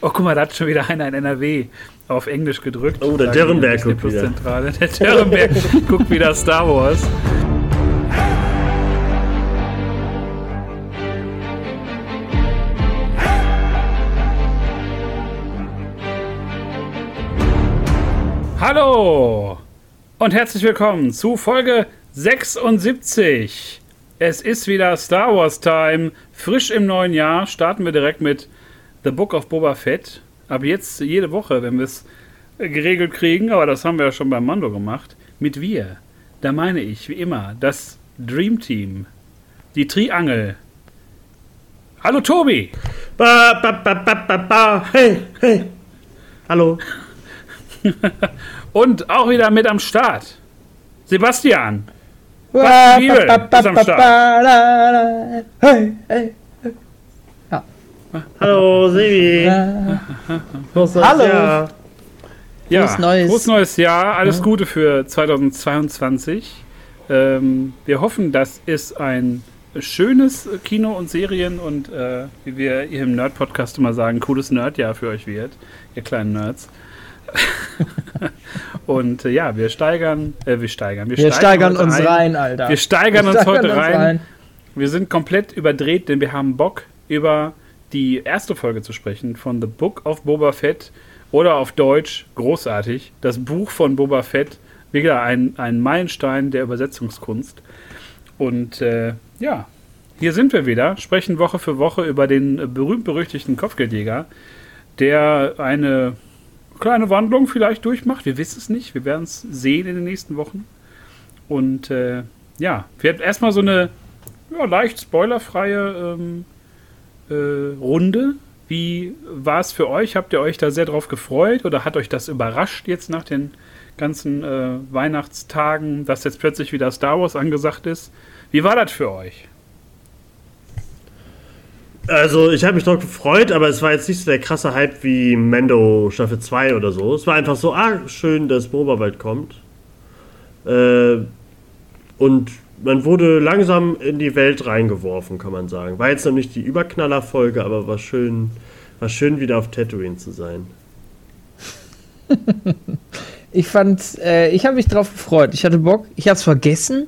Oh, guck mal, da hat schon wieder einer in NRW auf Englisch gedrückt. Oh, der Dürrenberg guckt wieder. Zentrale. Der Dürrenberg guckt wieder Star Wars. Hallo und herzlich willkommen zu Folge 76. Es ist wieder Star Wars Time. Frisch im neuen Jahr starten wir direkt mit The Book of Boba Fett. Ab jetzt jede Woche, wenn wir es geregelt kriegen, aber das haben wir ja schon beim Mando gemacht, mit wir. Da meine ich, wie immer, das Dream Team. Die Triangel. Hallo Tobi! Ba, ba, ba, ba, ba, ba. Hey, hey. Hallo. Und auch wieder mit am Start. Sebastian. Basti Bibel ist am Start. Hey, hey. Hallo, Sebi. Hallo. Ja, Frohes Neues. Frohes neues Jahr. Alles Gute für 2022. Ähm, wir hoffen, dass es ein schönes Kino- und Serien- und, äh, wie wir hier im Nerd-Podcast immer sagen, cooles Nerdjahr für euch wird, ihr kleinen Nerds. und äh, ja, wir steigern, äh, wir steigern, Wir steigern heute uns ein. rein, Alter. Wir steigern Wir uns steigern heute uns rein. rein. Wir sind komplett überdreht, denn wir haben Bock, über die erste Folge zu sprechen von The Book of Boba Fett oder auf Deutsch, großartig, das Buch von Boba Fett. Wieder ein, ein Meilenstein der Übersetzungskunst. Und äh, ja, hier sind wir wieder, sprechen Woche für Woche über den berühmt-berüchtigten Kopfgeldjäger, der eine kleine Wandlung vielleicht durchmacht. Wir wissen es nicht. Wir werden es sehen in den nächsten Wochen. Und äh, ja, wir hatten erstmal so eine ja, leicht spoilerfreie ähm, äh, Runde. Wie war es für euch? Habt ihr euch da sehr drauf gefreut oder hat euch das überrascht jetzt nach den ganzen äh, Weihnachtstagen, dass jetzt plötzlich wieder Star Wars angesagt ist? Wie war das für euch? Also, ich habe mich darauf gefreut, aber es war jetzt nicht so der krasse Hype wie Mando Staffel 2 oder so. Es war einfach so, ah, schön, dass Boba bald kommt. Äh, und man wurde langsam in die Welt reingeworfen, kann man sagen. War jetzt noch nicht die Überknaller-Folge, aber war schön, war schön, wieder auf Tatooine zu sein. Ich fand, äh, ich habe mich drauf gefreut. Ich hatte Bock. Ich habe es vergessen.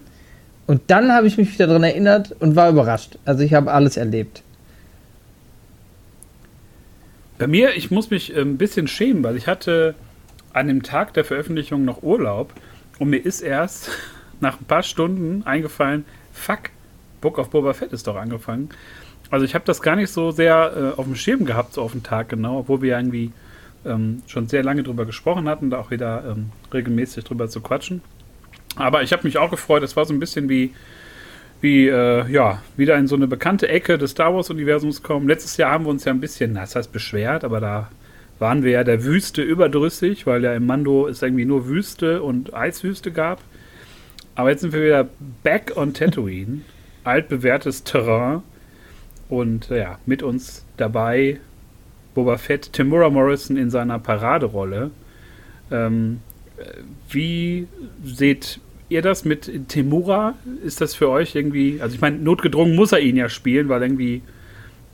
Und dann habe ich mich wieder daran erinnert und war überrascht. Also ich habe alles erlebt. Bei mir, ich muss mich äh, ein bisschen schämen, weil ich hatte an dem Tag der Veröffentlichung noch Urlaub und mir ist erst nach ein paar Stunden eingefallen, fuck, Book of Boba Fett ist doch angefangen. Also ich habe das gar nicht so sehr äh, auf dem Schirm gehabt, so auf den Tag genau, obwohl wir irgendwie ähm, schon sehr lange drüber gesprochen hatten, da auch wieder ähm, regelmäßig drüber zu quatschen. Aber ich habe mich auch gefreut, es war so ein bisschen wie, wie äh, ja, wieder in so eine bekannte Ecke des Star Wars-Universums kommen. Letztes Jahr haben wir uns ja ein bisschen, das heißt beschwert, aber da waren wir ja der Wüste überdrüssig, weil ja im Mando es irgendwie nur Wüste und Eiswüste gab. Aber jetzt sind wir wieder back on Tatooine, altbewährtes Terrain und äh, ja, mit uns dabei Boba Fett, Timura Morrison in seiner Paraderolle. Ähm, äh, wie seht ihr das mit Temura? Ist das für euch irgendwie, also ich meine, notgedrungen muss er ihn ja spielen, weil irgendwie,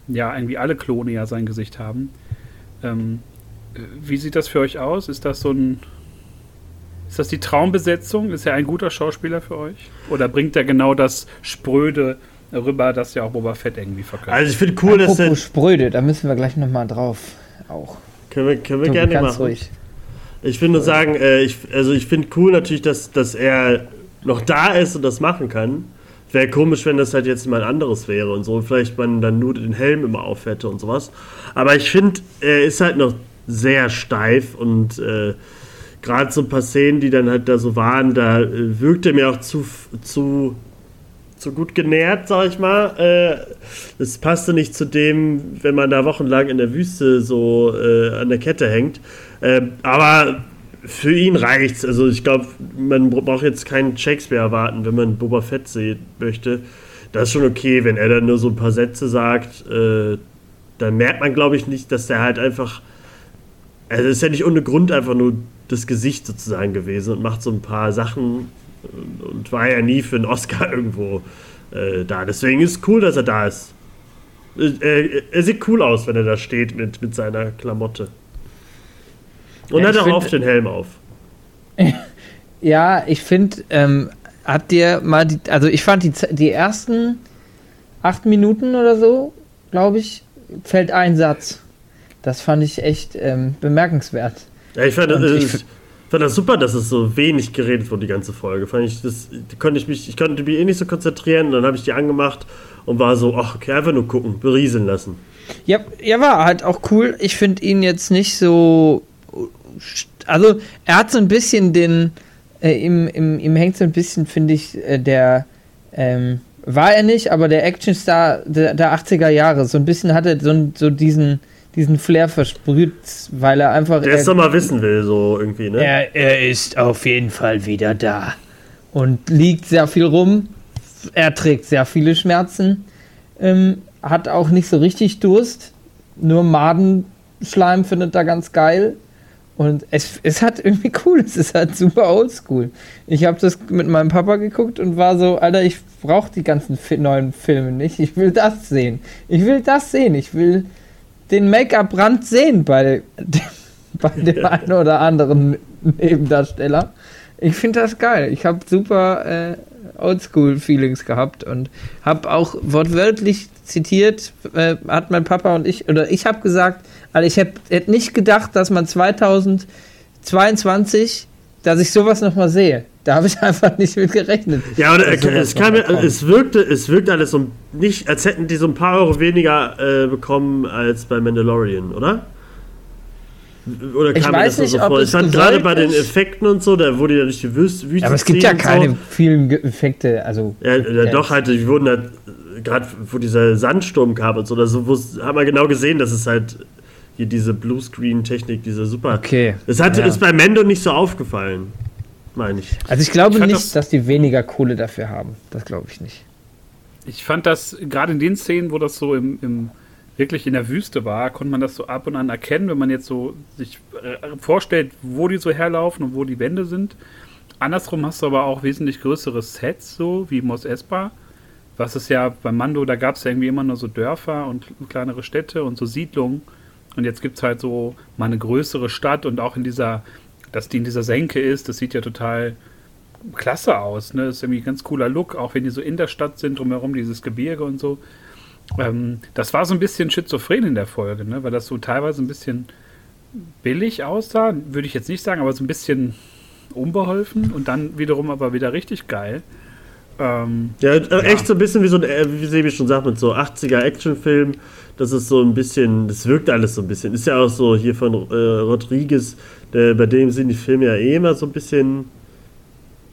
ja, irgendwie alle Klone ja sein Gesicht haben. Ähm, äh, wie sieht das für euch aus? Ist das so ein, ist das die Traumbesetzung? Ist er ein guter Schauspieler für euch? Oder bringt er genau das Spröde rüber, das ja auch Boba Fett irgendwie verkörpert? Also, ich finde cool, dass der. Apropos Spröde, da müssen wir gleich nochmal drauf. Auch. Können wir, können wir Tobi, gerne ganz machen. ruhig. Ich will nur sagen, äh, ich, also ich finde cool natürlich, dass, dass er noch da ist und das machen kann. Wäre komisch, wenn das halt jetzt mal ein anderes wäre und so. Vielleicht man dann nur den Helm immer auf hätte und sowas. Aber ich finde, er ist halt noch sehr steif und äh, gerade so ein paar Szenen, die dann halt da so waren, da äh, wirkt er mir auch zu, zu, zu gut genährt, sag ich mal. Äh, das passte nicht zu dem, wenn man da wochenlang in der Wüste so äh, an der Kette hängt. Ähm, aber für ihn reicht's. Also ich glaube, man braucht jetzt keinen Shakespeare erwarten, wenn man Boba Fett sehen möchte. Das ist schon okay, wenn er dann nur so ein paar Sätze sagt. Äh, dann merkt man, glaube ich, nicht, dass der halt einfach. Also es ist ja nicht ohne Grund einfach nur das Gesicht sozusagen gewesen und macht so ein paar Sachen und, und war ja nie für einen Oscar irgendwo äh, da. Deswegen ist es cool, dass er da ist. Äh, er sieht cool aus, wenn er da steht mit, mit seiner Klamotte. Und Ja, hat auch find- oft den Helm auf. Ja, ich finde, ähm, habt ihr mal die, also ich fand die, die ersten acht Minuten oder so, glaube ich, fällt ein Satz. Das fand ich echt ähm, bemerkenswert. Ja, ich fand, Und äh, ich fand das super, dass es so wenig geredet wurde, die ganze Folge. Fand ich, das konnte ich mich, ich konnte mich eh nicht so konzentrieren dann habe ich die angemacht und war so, ach, okay, einfach nur gucken, berieseln lassen. Ja, ja, war halt auch cool. Ich finde ihn jetzt nicht so. Also, er hat so ein bisschen den. Äh, ihm, ihm, ihm hängt so ein bisschen, finde ich, äh, der. Ähm, war er nicht, aber der Actionstar der, der 80er Jahre. So ein bisschen hat er so, so diesen, diesen Flair versprüht, weil er einfach. Der es er- doch mal wissen will, so irgendwie, ne? er, er ist auf jeden Fall wieder da. Und liegt sehr viel rum. Er trägt sehr viele Schmerzen. Ähm, hat auch nicht so richtig Durst. Nur Madenschleim findet er ganz geil. Und es, es hat irgendwie cool. Es ist halt super oldschool. Ich habe das mit meinem Papa geguckt und war so, Alter, ich brauche die ganzen fi neuen Filme nicht. Ich will das sehen. Ich will das sehen. Ich will den Make-up-Rand sehen bei dem, bei dem einen oder anderen Nebendarsteller. Ich finde das geil. Ich habe super äh, Oldschool-Feelings gehabt und habe auch wortwörtlich zitiert, äh, hat mein Papa und ich, oder ich habe gesagt, also ich hätte hätt nicht gedacht, dass man 2022, dass ich sowas nochmal sehe. Da habe ich einfach nicht mit gerechnet. Ja, oder dass sowas es, kam, es wirkte, es wirkte alles so nicht, als hätten die so ein paar Euro weniger äh, bekommen als bei Mandalorian, oder? Oder Ich kam mir weiß das nur nicht, so ob vor? es Ich fand gerade bei den. Effekten und so, da wurde ja durch die Wüste, Wüste Aber es gibt ja keine So. vielen Effekte, also Ja, ja, Ja. doch, halt, die wurden halt, gerade wo dieser Sandsturm kam und so, da so, haben wir genau gesehen, dass es halt hier diese Bluescreen-Technik, diese super. okay. Das hat, Ja. ist bei Mendo nicht so aufgefallen, meine ich. Also ich glaube Ich nicht, das- dass die weniger Kohle dafür haben. Das glaube ich nicht. Ich fand das gerade in den Szenen, wo das so im, im wirklich in der Wüste war, konnte man das so ab und an erkennen, wenn man jetzt so sich äh, vorstellt, wo die so herlaufen und wo die Wände sind. Andersrum hast du aber auch wesentlich größere Sets, so wie Mos Espa. Was es ja bei Mando, da gab es ja irgendwie immer nur so Dörfer und kleinere Städte und so Siedlungen. Und jetzt gibt es halt so mal eine größere Stadt und auch in dieser, dass die in dieser Senke ist, das sieht ja total klasse aus. Ne? Das ist irgendwie ein ganz cooler Look, auch wenn die so in der Stadt sind, drumherum dieses Gebirge und so. Ähm, das war so ein bisschen schizophren in der Folge, ne? weil das so teilweise ein bisschen billig aussah, würde ich jetzt nicht sagen, aber so ein bisschen unbeholfen und dann wiederum aber wieder richtig geil. Ähm, Ja, äh, echt so ein bisschen wie so ein, äh, wie Sebi schon sagt, mit so 80er Actionfilm. Das ist so ein bisschen, das wirkt alles so ein bisschen. Ist ja auch so hier von äh, Rodriguez, der, bei dem sind die Filme ja eh immer so ein bisschen,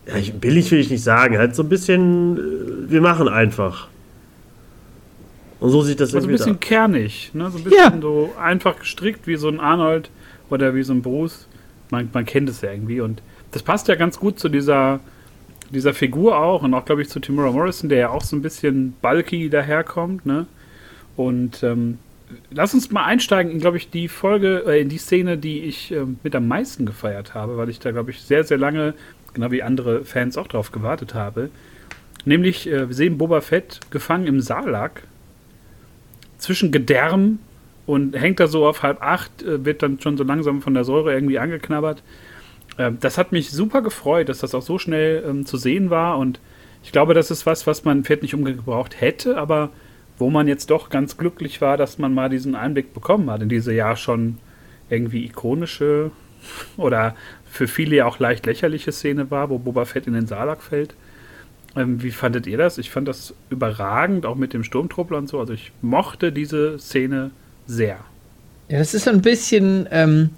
ja, ich, billig will ich nicht sagen, halt so ein bisschen, äh, wir machen einfach. Und so sieht das also ein irgendwie bisschen kernig, ne? so ein bisschen Ja. so einfach gestrickt wie so ein Arnold oder wie so ein Bruce. Man, man kennt es ja irgendwie und das passt ja ganz gut zu dieser, dieser Figur auch und auch, glaube ich, zu Timura Morrison, der ja auch so ein bisschen bulky daherkommt. Ne? Und ähm, lass uns mal einsteigen in, glaube ich, die Folge, äh, in die Szene, die ich ähm, mit am meisten gefeiert habe, weil ich da, glaube ich, sehr, sehr lange, genau wie andere Fans auch drauf gewartet habe. Nämlich, äh, wir sehen Boba Fett gefangen im Salak zwischen Gedärm und hängt da so auf halb acht, äh, wird dann schon so langsam von der Säure irgendwie angeknabbert. Ähm, das hat mich super gefreut, dass das auch so schnell ähm, zu sehen war und ich glaube, das ist was, was man Fett nicht umgebraucht hätte, aber wo man jetzt doch ganz glücklich war, dass man mal diesen Einblick bekommen hat in diese ja schon irgendwie ikonische oder für viele ja auch leicht lächerliche Szene war, wo Boba Fett in den Salak fällt. Ähm, wie fandet ihr das? Ich fand das überragend, auch mit dem Sturmtruppler und so. Also ich mochte diese Szene sehr. Ja, das ist so ein bisschen ähm,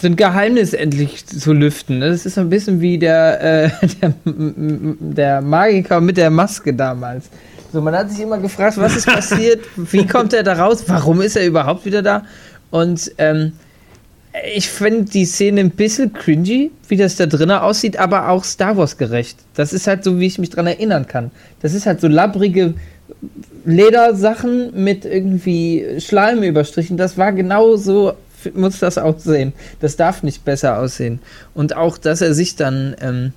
so ein Geheimnis endlich zu lüften. ne? Das ist so ein bisschen wie der, äh, der, der Magiker mit der Maske damals. So, man hat sich immer gefragt, was ist passiert, wie kommt er da raus, warum ist er überhaupt wieder da? Und ähm, ich finde die Szene ein bisschen cringy, wie das da drinnen aussieht, aber auch Star Wars gerecht. Das ist halt so, wie ich mich dran erinnern kann. Das ist halt so labbrige Ledersachen mit irgendwie Schleim überstrichen. Das war genau so, muss das aussehen. Das darf nicht besser aussehen. Und auch, dass er sich dann ähm,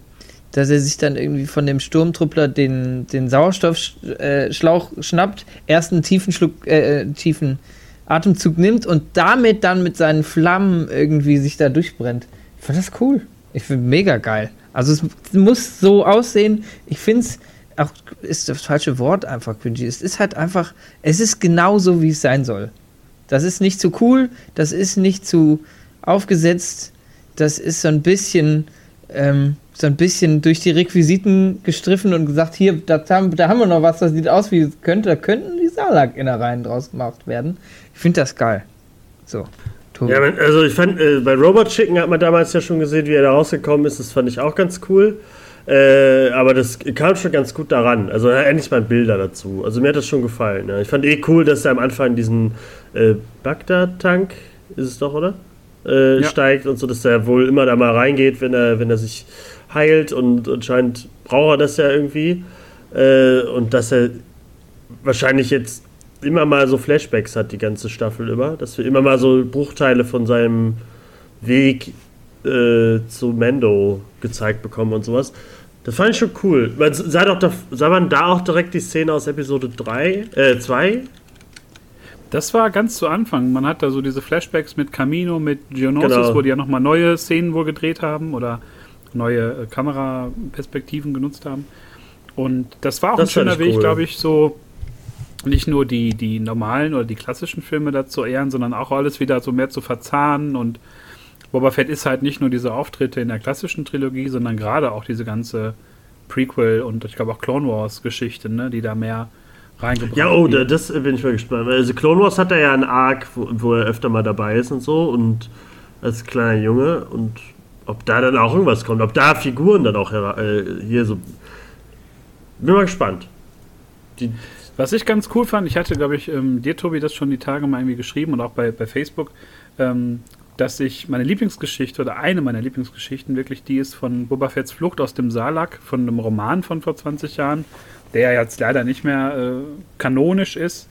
dass er sich dann irgendwie von dem Sturmtruppler den, den Sauerstoffschlauch äh, schnappt, erst einen tiefen Schluck, äh, äh, tiefen Atemzug nimmt und damit dann mit seinen Flammen irgendwie sich da durchbrennt. Ich finde das cool. Ich finde mega geil. Also es muss so aussehen. Ich finde es auch ist das falsche Wort einfach cringy. Es ist halt einfach, es ist genau so, wie es sein soll. Das ist nicht zu cool, das ist nicht zu aufgesetzt, das ist so ein bisschen, ähm, so ein bisschen durch die Requisiten gestriffen und gesagt, hier, da haben, da haben wir noch was, das sieht aus wie könnte, da könnten die Salak-Innereien draus gemacht werden. Ich finde das geil. So. Tobi. Ja, also ich fand, äh, bei Robot Chicken hat man damals ja schon gesehen, wie er da rausgekommen ist. Das fand ich auch ganz cool. Äh, aber das kam schon ganz gut daran. Also endlich mal Bilder dazu. Also mir hat das schon gefallen. Ja. Ich fand eh cool, dass er am Anfang diesen äh, Bagdad-Tank, ist es doch, oder? Äh, ja. Steigt und so, dass er wohl immer da mal reingeht, wenn er, wenn er sich heilt und anscheinend braucht er das ja irgendwie. Äh, und dass er wahrscheinlich jetzt immer mal so Flashbacks hat, die ganze Staffel über. Dass wir immer mal so Bruchteile von seinem Weg äh, zu Mando gezeigt bekommen und sowas. Das fand ich schon cool. Man sah, doch da, sah man da auch direkt die Szene aus Episode 3, äh, 2? Das war ganz zu Anfang. Man hat da so diese Flashbacks mit Camino, mit Geonosis, genau. wo die ja nochmal neue Szenen wohl gedreht haben oder neue äh, Kameraperspektiven genutzt haben. Und das war auch das ein schöner Weg, cool. glaube ich, so nicht nur die, die normalen oder die klassischen Filme da zu ehren, sondern auch alles wieder so mehr zu verzahnen und Boba Fett ist halt nicht nur diese Auftritte in der klassischen Trilogie, sondern gerade auch diese ganze Prequel und ich glaube auch Clone Wars Geschichte, ne, die da mehr reingebracht Ja, oh, da, das bin ich mal gespannt. Also Clone Wars hat er ja einen Arc, wo, wo, er öfter mal dabei ist und so und als kleiner Junge und ob da dann auch irgendwas kommt, ob da Figuren dann auch äh, hier so. Bin mal gespannt. Die was ich ganz cool fand, ich hatte, glaube ich, ähm, dir, Tobi, das schon die Tage mal irgendwie geschrieben und auch bei, bei Facebook, ähm, dass ich meine Lieblingsgeschichte oder eine meiner Lieblingsgeschichten wirklich die ist von Boba Fettts Flucht aus dem Salak, von einem Roman von vor 20 Jahren, der jetzt leider nicht mehr äh, kanonisch ist,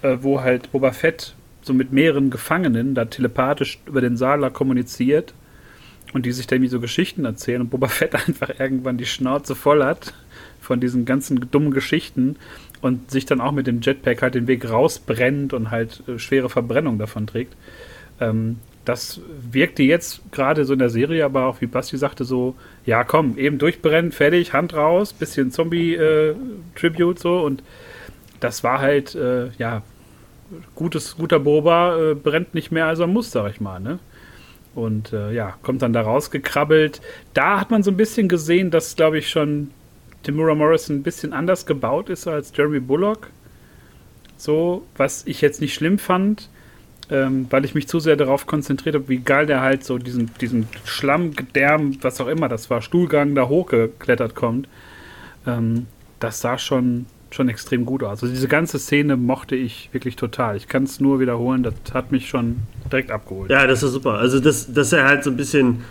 äh, wo halt Boba Fett so mit mehreren Gefangenen da telepathisch über den Salak kommuniziert und die sich da irgendwie so Geschichten erzählen und Boba Fett einfach irgendwann die Schnauze voll hat von diesen ganzen dummen Geschichten und sich dann auch mit dem Jetpack halt den Weg rausbrennt und halt äh, schwere Verbrennung davon trägt. Ähm, das wirkte jetzt gerade so in der Serie, aber auch wie Basti sagte, so, ja komm, eben durchbrennen, fertig, Hand raus, bisschen Zombie-Tribute äh, so und das war halt, äh, ja, gutes, guter Boba äh, brennt nicht mehr, als er muss, sag ich mal, ne? Und äh, ja, kommt dann da rausgekrabbelt. Da hat man so ein bisschen gesehen, dass, glaube ich, schon Timura Morrison ein bisschen anders gebaut ist als Jeremy Bullock. So, was ich jetzt nicht schlimm fand ähm, weil ich mich zu sehr darauf konzentriert habe, wie geil der halt so diesen, diesen Schlamm, Gedärm, was auch immer das war, Stuhlgang da hochgeklettert kommt. Ähm, das sah schon, schon extrem gut aus. Also diese ganze Szene mochte ich wirklich total. Ich kann es nur wiederholen, das hat mich schon direkt abgeholt. Ja, das ist super. Also, dass, dass er halt so ein bisschen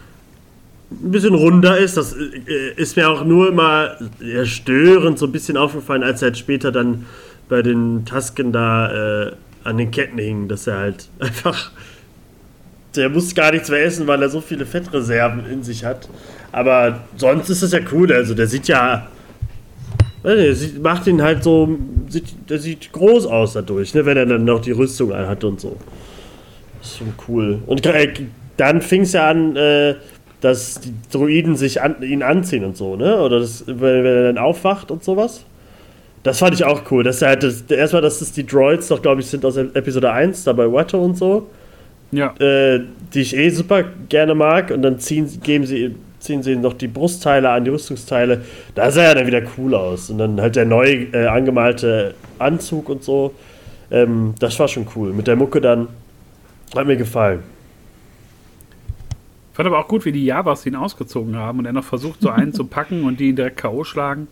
ein bisschen runder ist. Das äh, ist mir auch nur immer störend so ein bisschen aufgefallen, als er halt später dann bei den Tasken da äh, an den Ketten hing, dass er halt einfach. Der muss gar nichts mehr essen, weil er so viele Fettreserven in sich hat. Aber sonst ist das ja cool. Also der sieht ja. Der macht ihn halt so. Der sieht groß aus dadurch, ne, wenn er dann noch die Rüstung anhat und so. Ist schon cool. Und äh, dann fing es ja an, äh, dass die Druiden sich an, ihn anziehen und so, ne? Oder das, wenn, wenn er dann aufwacht und sowas. Das fand ich auch cool. Dass er halt das, erstmal, dass es die Droids doch, glaube ich, sind aus Episode 1, da bei Watto und so. Ja. Äh, die ich eh super gerne mag. Und dann ziehen, geben sie, ziehen sie noch die Brustteile an, die Rüstungsteile. Da sah er dann wieder cool aus. Und dann halt der neu äh, angemalte Anzug und so. Ähm, das war schon cool. Mit der Mucke dann. Hat mir gefallen. Ich fand aber auch gut, wie die Javas ihn ausgezogen haben und er noch versucht, so einen zu packen und die ihn direkt K.O. schlagen.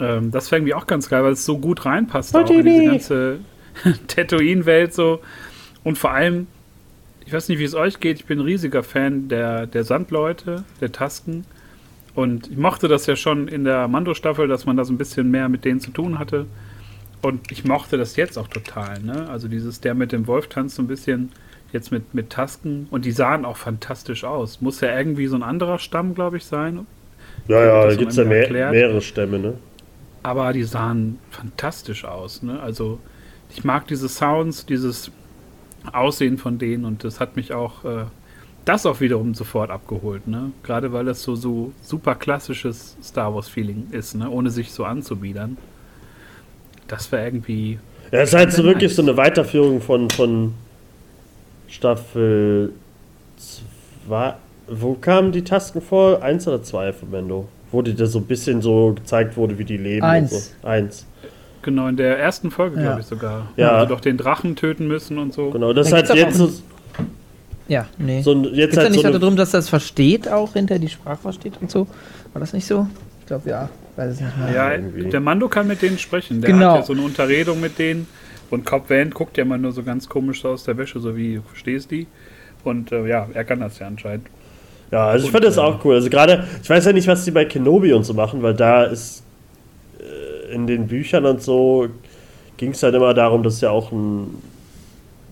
Ähm, das fängt mir auch ganz geil, weil es so gut reinpasst auch in diese ganze Tatooine-Welt so. Und vor allem, ich weiß nicht, wie es euch geht, ich bin ein riesiger Fan der, der Sandleute, der Tasken. Und ich mochte das ja schon in der Mando-Staffel, dass man da so ein bisschen mehr mit denen zu tun hatte. Und ich mochte das jetzt auch total, ne? Also dieses, der mit dem Wolf tanzt so ein bisschen jetzt mit, mit Tasken. Und die sahen auch fantastisch aus. Muss ja irgendwie so ein anderer Stamm, glaube ich, sein Ja, ja, da gibt es ja mehr, mehrere Stämme, ne? Aber die sahen fantastisch aus. Ne? Also ich mag diese Sounds, dieses Aussehen von denen und das hat mich auch äh, das auch wiederum sofort abgeholt. Ne? Gerade weil das so, so super klassisches Star Wars-Feeling ist, ne? ohne sich so anzubiedern. Das war irgendwie. Ja, es ist halt so wirklich nice. so eine Weiterführung von, von Staffel 2. Wo kamen die Tasken vor? Eins oder zwei von Mendo? Wo die da so ein bisschen so gezeigt wurde, wie die leben. Eins. Und so. Eins. Genau, in der ersten Folge, Ja. glaube ich sogar. Ja. Wo sie doch den Drachen töten müssen und so. Genau, das ist Da halt gibt's jetzt so, Ja, nee. so ein, jetzt es da halt nicht so darum, dass das versteht auch hinter die Sprache versteht und so? War das nicht so? Ich glaube ja. Weiß es nicht mehr. Ja, irgendwie. der Mando kann mit denen sprechen. Der Genau. hat ja so eine Unterredung mit denen. Und Cobb Van guckt ja immer nur so ganz komisch aus der Wäsche, so wie, du verstehst die? Und äh, ja, er kann das ja anscheinend. Ja, also ich fand das äh, auch cool. Also gerade, ich weiß ja nicht, was die bei Kenobi und so machen, weil da ist äh, in den Büchern und so ging es halt immer darum, dass es ja auch ein,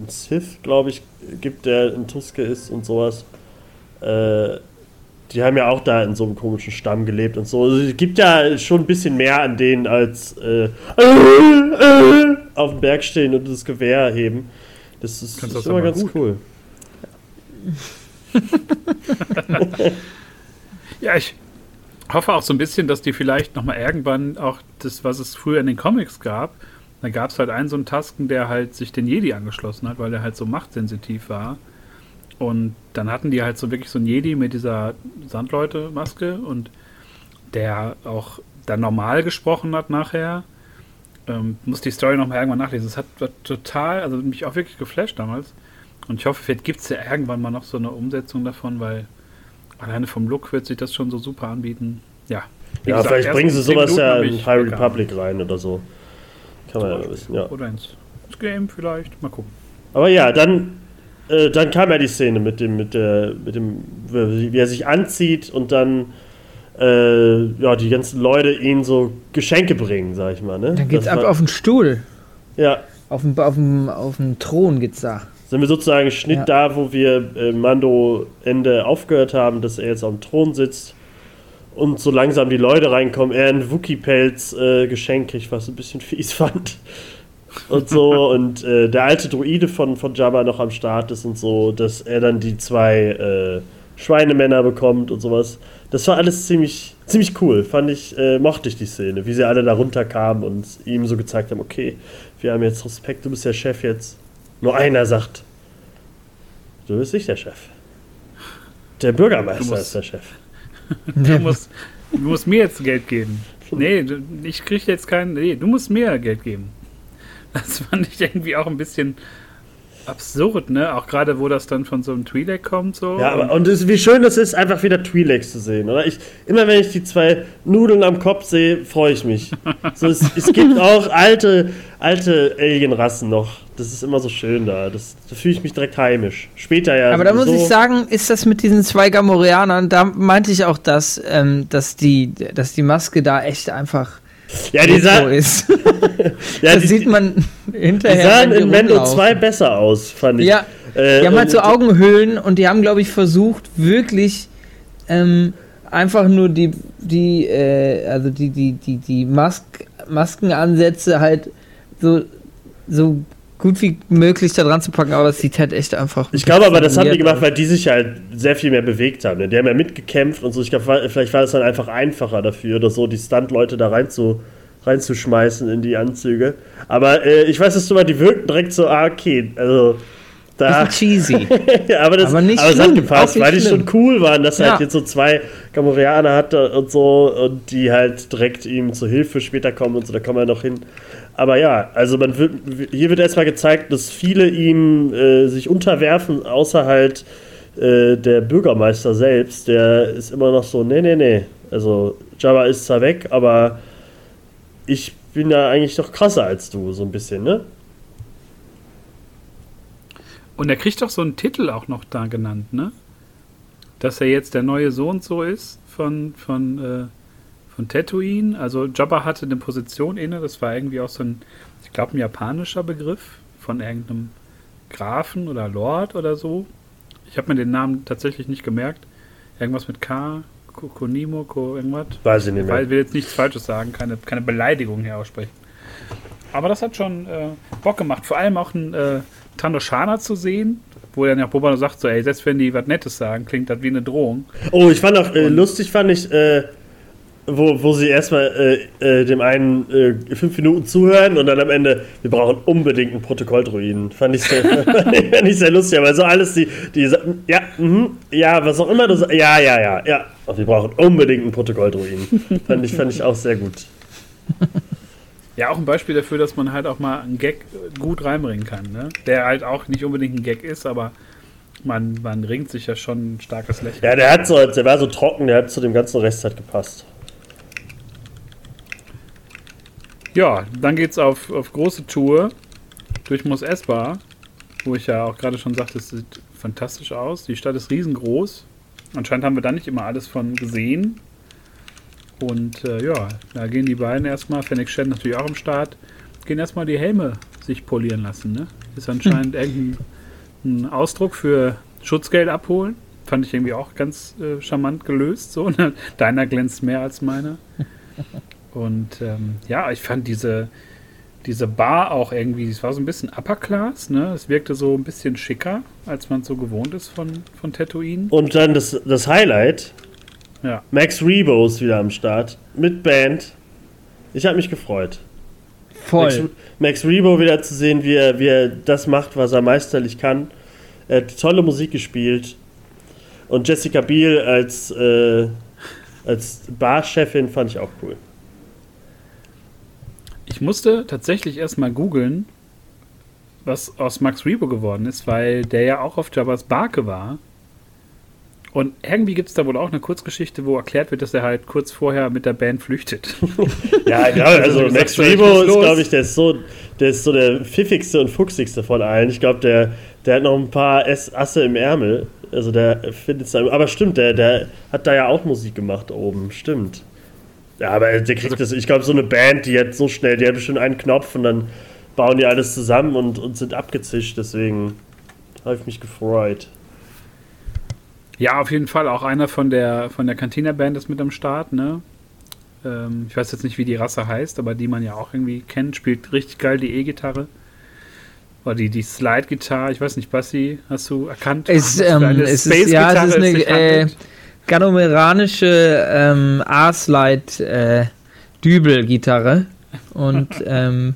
ein Sith, glaube ich, gibt, der in Tuske ist und sowas. Äh, die haben ja auch da in so einem komischen Stamm gelebt und so. Also es gibt ja schon ein bisschen mehr an denen als äh, auf dem Berg stehen und das Gewehr heben. Das ist, ist das immer ganz gut. cool. Ja, ich hoffe auch so ein bisschen, dass die vielleicht nochmal irgendwann auch das, was es früher in den Comics gab, da gab es halt einen so einen Tasken, der halt sich den Jedi angeschlossen hat, weil er halt so machtsensitiv war. Und dann hatten die halt so wirklich so einen Jedi mit dieser Sandleute-Maske und der auch dann normal gesprochen hat nachher. Ähm, muss die Story nochmal irgendwann nachlesen. Das hat war total, also mich auch wirklich geflasht damals. Und ich hoffe, vielleicht gibt es ja irgendwann mal noch so eine Umsetzung davon, weil alleine vom Look wird sich das schon so super anbieten. Ja. Wie Ja, gesagt, vielleicht bringen sie sowas ja in High. Republic rein oder so. Kann man ja mal wissen, ja. Oder ins, Game vielleicht. Mal gucken. Aber ja, dann, äh, dann kam ja die Szene mit dem, mit der, mit dem, wie er sich anzieht und dann äh, ja, die ganzen Leute ihn so Geschenke bringen, sag ich mal. Ne? Dann geht's Das ab war- auf den Stuhl. Ja, Auf dem, auf dem, auf dem Thron geht's da. Sind wir sozusagen Schnitt Ja. da, wo wir äh, Mando Ende aufgehört haben, dass er jetzt auf dem Thron sitzt und so langsam die Leute reinkommen, er ein Wookie-Pelz äh, Geschenk kriegt, was ein bisschen fies fand. Und so, und äh, der alte Druide von, von Jabba noch am Start ist und so, dass er dann die zwei äh, Schweinemänner bekommt und sowas. Das war alles ziemlich, ziemlich cool, fand ich, äh, mochte ich die Szene, wie sie alle da runterkamen und ihm so gezeigt haben, okay, wir haben jetzt Respekt, du bist der Chef jetzt. Nur einer sagt, du bist nicht der Chef. Der Bürgermeister musst- ist der Chef. Du musst, du musst mir jetzt Geld geben. Nee, ich krieg jetzt kein. Nee, du musst mir Geld geben. Das fand ich irgendwie auch ein bisschen absurd, ne? Auch gerade, wo das dann von so einem Twi'lek kommt, so. Ja, aber und es, wie schön es ist, einfach wieder Twi'leks zu sehen, oder? Ich, immer wenn ich die zwei Nudeln am Kopf sehe, freue ich mich. So, es, es gibt auch alte, alte Alienrassen noch. Das ist immer so schön da. Das, da fühle ich mich direkt heimisch. Später ja. Aber da muss ich sagen, ist das mit diesen zwei Gamorianern, da meinte ich auch, dass, ähm, dass, die, dass die Maske da echt einfach ja, die, sah, ist. ja, das die, sieht man die hinterher. sahen die in Mendo rumlaufen. 2 besser aus, fand ich. Ja, Äh, die haben halt so Augenhöhlen und die haben, glaube ich, versucht, wirklich ähm, einfach nur die, die, äh, also die, die, die, die Mask Maskenansätze halt so, so gut wie möglich da dran zu packen, aber es sieht halt echt einfach. Ich glaube aber, das haben die gemacht, weil die sich halt sehr viel mehr bewegt haben. Die haben ja mitgekämpft und so. Ich glaube, vielleicht war es dann einfach einfacher dafür oder so, die Stunt-Leute da rein zu, reinzuschmeißen in die Anzüge. Aber äh, ich weiß, dass du mal, die wirkten direkt so, ah, okay, also. Da, cheesy. aber, das, Aber nicht aber es hat schlimm, gepasst, weil die schlimm. schon cool waren, dass er Ja. halt jetzt so zwei Gamorianer hatte und so und die halt direkt ihm zur Hilfe später kommen und so, da kommen wir noch hin. Aber ja, also man wird, hier wird erstmal gezeigt, dass viele ihm äh, sich unterwerfen, außer halt äh, der Bürgermeister selbst, der ist immer noch so, nee, nee, nee. Also Jabba ist zwar weg, aber ich bin da eigentlich doch krasser als du, so ein bisschen, ne? Und er kriegt doch so einen Titel auch noch da genannt, ne? Dass er jetzt der neue Sohn so ist von, von, äh, von Tatooine. Also Jabba hatte eine Position inne, das war irgendwie auch so ein, ich glaube, ein japanischer Begriff von irgendeinem Grafen oder Lord oder so. Ich habe mir den Namen tatsächlich nicht gemerkt. Irgendwas mit K, Konimo, Ko irgendwas. Weiß ich nicht mehr. Weil ich will jetzt nichts Falsches sagen, keine, keine Beleidigung hier aussprechen. Aber das hat schon äh, Bock gemacht. Vor allem auch ein äh, Tanoshana zu sehen, wo dann ja Boba sagt, so, ey, selbst wenn die was Nettes sagen, klingt das wie eine Drohung. Oh, ich fand auch, äh, lustig fand ich, äh, wo, wo sie erstmal äh, äh, dem einen äh, fünf Minuten zuhören und dann am Ende, wir brauchen unbedingt einen Protokolldruiden. Fand ich sehr, fand ich sehr lustig, aber so alles, die, die ja, mhm, ja, was auch immer du sagst, ja, ja, ja, ja, und wir brauchen unbedingt einen Protokolldruiden. fand ich, fand ich auch sehr gut. Ja, auch ein Beispiel dafür, dass man halt auch mal einen Gag gut reinbringen kann, ne? Der halt auch nicht unbedingt ein Gag ist, aber man, man ringt sich ja schon ein starkes Lächeln. Ja, der hat so, der war so trocken, der hat zu dem ganzen Rest halt gepasst. Ja, dann geht's auf, auf große Tour durch Mos Espa, wo ich ja auch gerade schon sagte, es sieht fantastisch aus. Die Stadt ist riesengroß. Anscheinend haben wir da nicht immer alles von gesehen. Und äh, ja, da gehen die beiden erstmal, Fennec Shen natürlich auch am Start, gehen erstmal die Helme sich polieren lassen. Ne? Ist anscheinend irgendein ein Ausdruck für Schutzgeld abholen. Fand ich irgendwie auch ganz äh, charmant gelöst. So, ne? Deiner glänzt mehr als meiner. Und ähm, ja, ich fand diese, diese Bar auch irgendwie, es war so ein bisschen Upper Class, ne? Es wirkte so ein bisschen schicker, als man so gewohnt ist von, von Tatooine. Und dann das, das Highlight, Ja. Max Rebo ist wieder am Start, mit Band. Ich habe mich gefreut. Max, Voll. Max Rebo wieder zu sehen, wie er, wie er das macht, was er meisterlich kann. Er hat tolle Musik gespielt. Und Jessica Biel als, äh, als Barchefin fand ich auch cool. Ich musste tatsächlich erstmal googeln, was aus Max Rebo geworden ist, weil der ja auch auf Jabba's Barke war. Und irgendwie gibt es da wohl auch eine Kurzgeschichte, wo erklärt wird, dass er halt kurz vorher mit der Band flüchtet. Ja, ja also gesagt, Max Rebo ist, glaube ich, der ist so, der ist so der pfiffigste und fuchsigste von allen. Ich glaube, der, der hat noch ein paar Asse im Ärmel. Also der findet es aber stimmt, der, der hat da ja auch Musik gemacht oben, stimmt. Ja, aber der kriegt das, ich glaube, so eine Band, die hat so schnell, die hat bestimmt einen Knopf und dann bauen die alles zusammen und, und sind abgezischt, deswegen habe ich mich gefreut. Ja, auf jeden Fall. Auch einer von der, von der Cantina-Band ist mit am Start, ne? Ähm, ich weiß jetzt nicht, wie die Rasse heißt, aber die man ja auch irgendwie kennt, spielt richtig geil die E-Gitarre. Oder die, die Slide-Gitarre. Ich weiß nicht, Bassi, hast du erkannt? Es, ähm, es ist, ja, es Space-Gitarre ist eine sich äh, ganomeranische ähm, A-Slide äh, Dübel-Gitarre. Und ähm,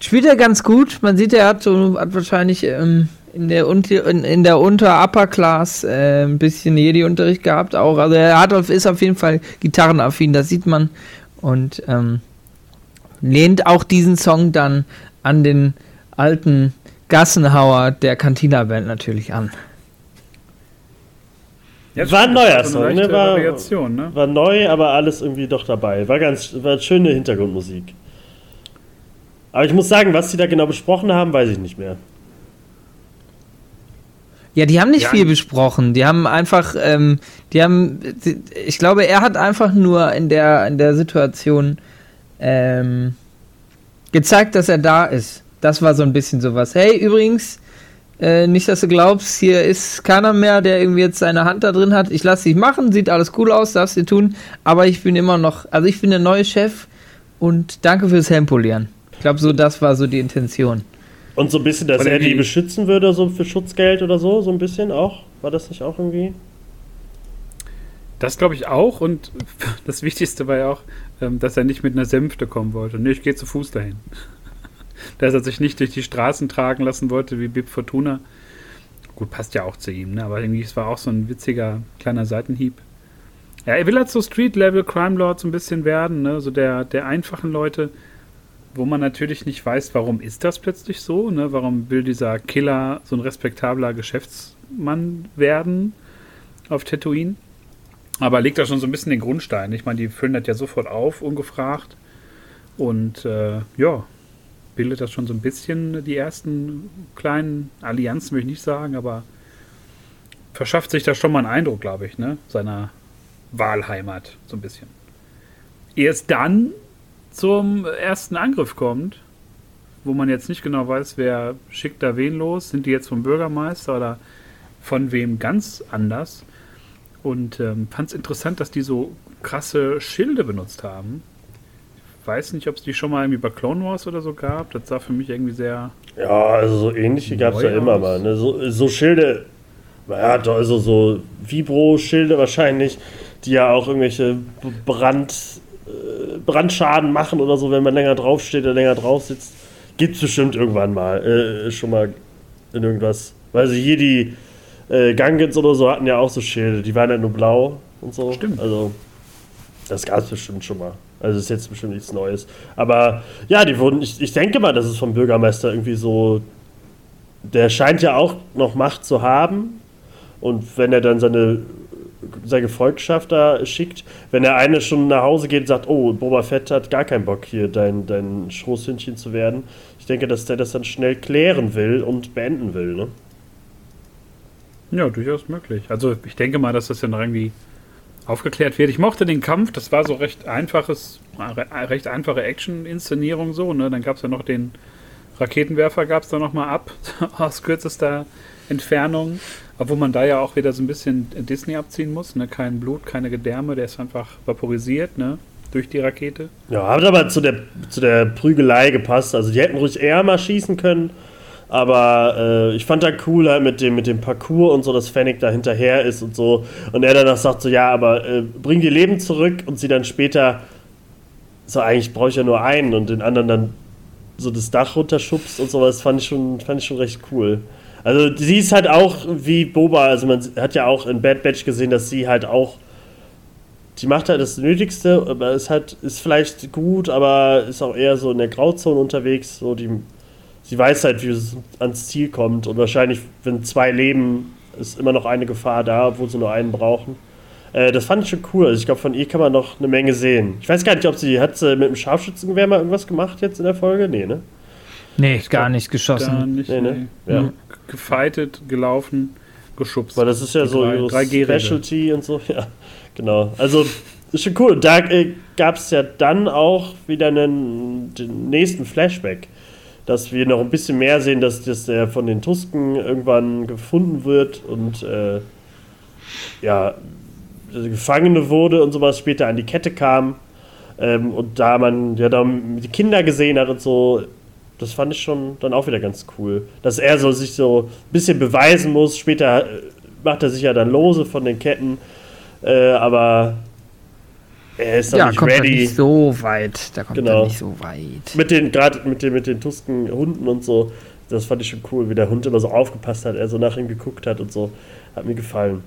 spielt er ganz gut. Man sieht, er hat, so, hat wahrscheinlich ähm, in der, Unter, in, in der Unter-Upper-Class äh, ein bisschen Jedi-Unterricht gehabt auch. Also er hat, ist auf jeden Fall gitarrenaffin, das sieht man. Und ähm, lehnt auch diesen Song dann an den alten Gassenhauer der Cantina-Band natürlich an. Ja, War ein neuer Song, eine ne? War- Variation, ne? War neu, aber alles irgendwie doch dabei. War ganz, war schöne Hintergrundmusik. Aber ich muss sagen, was sie da genau besprochen haben, weiß ich nicht mehr. Ja, die haben nicht Ja, viel besprochen. Die haben einfach, ähm, die haben, ich glaube, er hat einfach nur in der, in der Situation ähm, gezeigt, dass er da ist. Das war so ein bisschen sowas. Hey, übrigens, äh, nicht, dass du glaubst, hier ist keiner mehr, der irgendwie jetzt seine Hand da drin hat. Ich lasse dich machen, sieht alles cool aus, darfst du tun. Aber ich bin immer noch, also ich bin der neue Chef und danke fürs Helmpolieren. Ich glaube, so das war so die Intention. Und so ein bisschen, dass er die beschützen würde, so für Schutzgeld oder so, so ein bisschen auch. War das nicht auch irgendwie? Das glaube ich auch. Und das Wichtigste war ja auch, ähm, dass er nicht mit einer Sänfte kommen wollte. Nee, ich gehe zu Fuß dahin. Dass er sich nicht durch die Straßen tragen lassen wollte wie Bib Fortuna. Gut, passt ja auch zu ihm, ne? aber irgendwie, es war auch so ein witziger kleiner Seitenhieb. Ja, er will halt so Street-Level Crime Lord so ein bisschen werden, ne? so der, der einfachen Leute, wo man natürlich nicht weiß, warum ist das plötzlich so, ne? warum will dieser Killer so ein respektabler Geschäftsmann werden auf Tatooine. Aber legt da schon so ein bisschen den Grundstein. Ich meine, die füllen das ja sofort auf, ungefragt. Und äh, ja, bildet das schon so ein bisschen die ersten kleinen Allianzen, will ich nicht sagen, aber verschafft sich da schon mal einen Eindruck, glaube ich, ne? Seiner Wahlheimat, so ein bisschen. Erst dann zum ersten Angriff kommt, wo man jetzt nicht genau weiß, wer schickt da wen los. Sind die jetzt vom Bürgermeister oder von wem ganz anders? und ähm, fand es interessant, dass die so krasse Schilde benutzt haben. Weiß nicht, ob es die schon mal irgendwie bei Clone Wars oder so gab. Das sah für mich irgendwie sehr. Ja, also so ähnliche gab es ja immer mal. Ne? So, so Schilde, ja, also so Vibro-Schilde wahrscheinlich, die ja auch irgendwelche Brand, äh, Brandschaden machen oder so, wenn man länger draufsteht oder länger drauf sitzt. Gibt's bestimmt irgendwann mal. Äh, schon mal in irgendwas. Weil sie hier die äh, Gangans oder so hatten ja auch so Schilde, die waren ja nur blau und so. Stimmt. Also, das gab es bestimmt schon mal. Also ist jetzt bestimmt nichts Neues. Aber ja, die wurden, ich, ich denke mal, dass es vom Bürgermeister irgendwie so. Der scheint ja auch noch Macht zu haben. Und wenn er dann seine, seine Gefolgschaft da schickt, wenn er eine schon nach Hause geht und sagt, oh, Boba Fett hat gar keinen Bock hier dein, dein Schoßhündchen zu werden, ich denke, dass der das dann schnell klären will und beenden will, ne? Ja, durchaus möglich. Also ich denke mal, dass das dann irgendwie aufgeklärt wird. Ich mochte den Kampf, das war so recht einfaches, re- recht einfache Action-Inszenierung so. Ne? Dann gab es ja noch den Raketenwerfer, gab es da nochmal ab aus kürzester Entfernung. Obwohl man da ja auch wieder so ein bisschen Disney abziehen muss. Ne? Kein Blut, keine Gedärme, der ist einfach vaporisiert ne? durch die Rakete. Ja, hat aber zu der, zu der Prügelei gepasst. Also die hätten ruhig eher mal schießen können. Aber äh, ich fand da cool halt mit dem, mit dem Parcours und so, dass Fennec da hinterher ist und so. Und er danach sagt so, ja, aber äh, bring die Leben zurück und sie dann später so, eigentlich brauche ich ja nur einen und den anderen dann so das Dach runterschubst und sowas, fand ich schon, fand ich schon recht cool. Also sie ist halt auch wie Boba, also man hat ja auch in Bad Batch gesehen, dass sie halt auch die macht halt das Nötigste, aber ist halt, ist vielleicht gut, aber ist auch eher so in der Grauzone unterwegs. So die, sie weiß halt, wie es ans Ziel kommt und wahrscheinlich, wenn zwei leben, ist immer noch eine Gefahr da, obwohl sie nur einen brauchen. Äh, das fand ich schon cool. Also ich glaube, von ihr kann man noch eine Menge sehen. Ich weiß gar nicht, ob sie, hat sie mit dem Scharfschützengewehr mal irgendwas gemacht jetzt in der Folge? Nee, ne? Nee, gar nicht geschossen. nicht Nee, ne? nee. Ja. Gefightet, gelaufen, geschubst. Weil das ist ja Die so drei- ihre. Specialty und so, ja, genau. Also, ist schon cool. Da äh, gab es ja dann auch wieder einen den nächsten Flashback, dass wir noch ein bisschen mehr sehen, dass, dass der von den Tusken irgendwann gefunden wird und äh, ja, Gefangene wurde und sowas, später an die Kette kam. Ähm, und da man ja dann die Kinder gesehen hat und so, das fand ich schon dann auch wieder ganz cool. Dass er so sich so ein bisschen beweisen muss. Später äh, macht er sich ja dann lose von den Ketten. Äh, aber er ist Ja, nicht kommt ready. nicht so weit. Da kommt Genau. er nicht so weit. Mit den, gerade mit den, mit den Tusken Hunden und so. Das fand ich schon cool, wie der Hund immer so aufgepasst hat, er so nach ihm geguckt hat und so. Hat mir gefallen.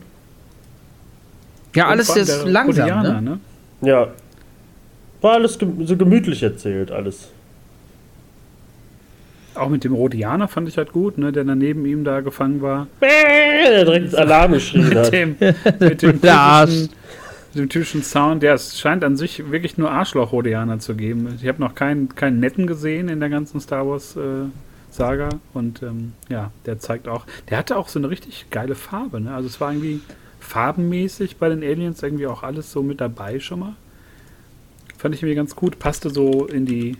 Ja, alles jetzt der langsam, Rhodianer, ne? Ja. War alles gem so gemütlich erzählt, alles. Auch mit dem Rhodianer fand ich halt gut, ne, der dann neben ihm da gefangen war. Der direkt Alarm geschrien Mit hat. dem, mit dem, Der Arsch. Typischen, dem typischen Sound. Der es scheint an sich wirklich nur Arschloch-Rhodianer zu geben. Ich habe noch keinen, keinen netten gesehen in der ganzen Star Wars äh, Saga. Und ähm, ja, der zeigt auch, der hatte auch so eine richtig geile Farbe. Ne? Also es war irgendwie farbenmäßig bei den Aliens irgendwie auch alles so mit dabei schon mal. Fand ich irgendwie ganz gut. Passte so in die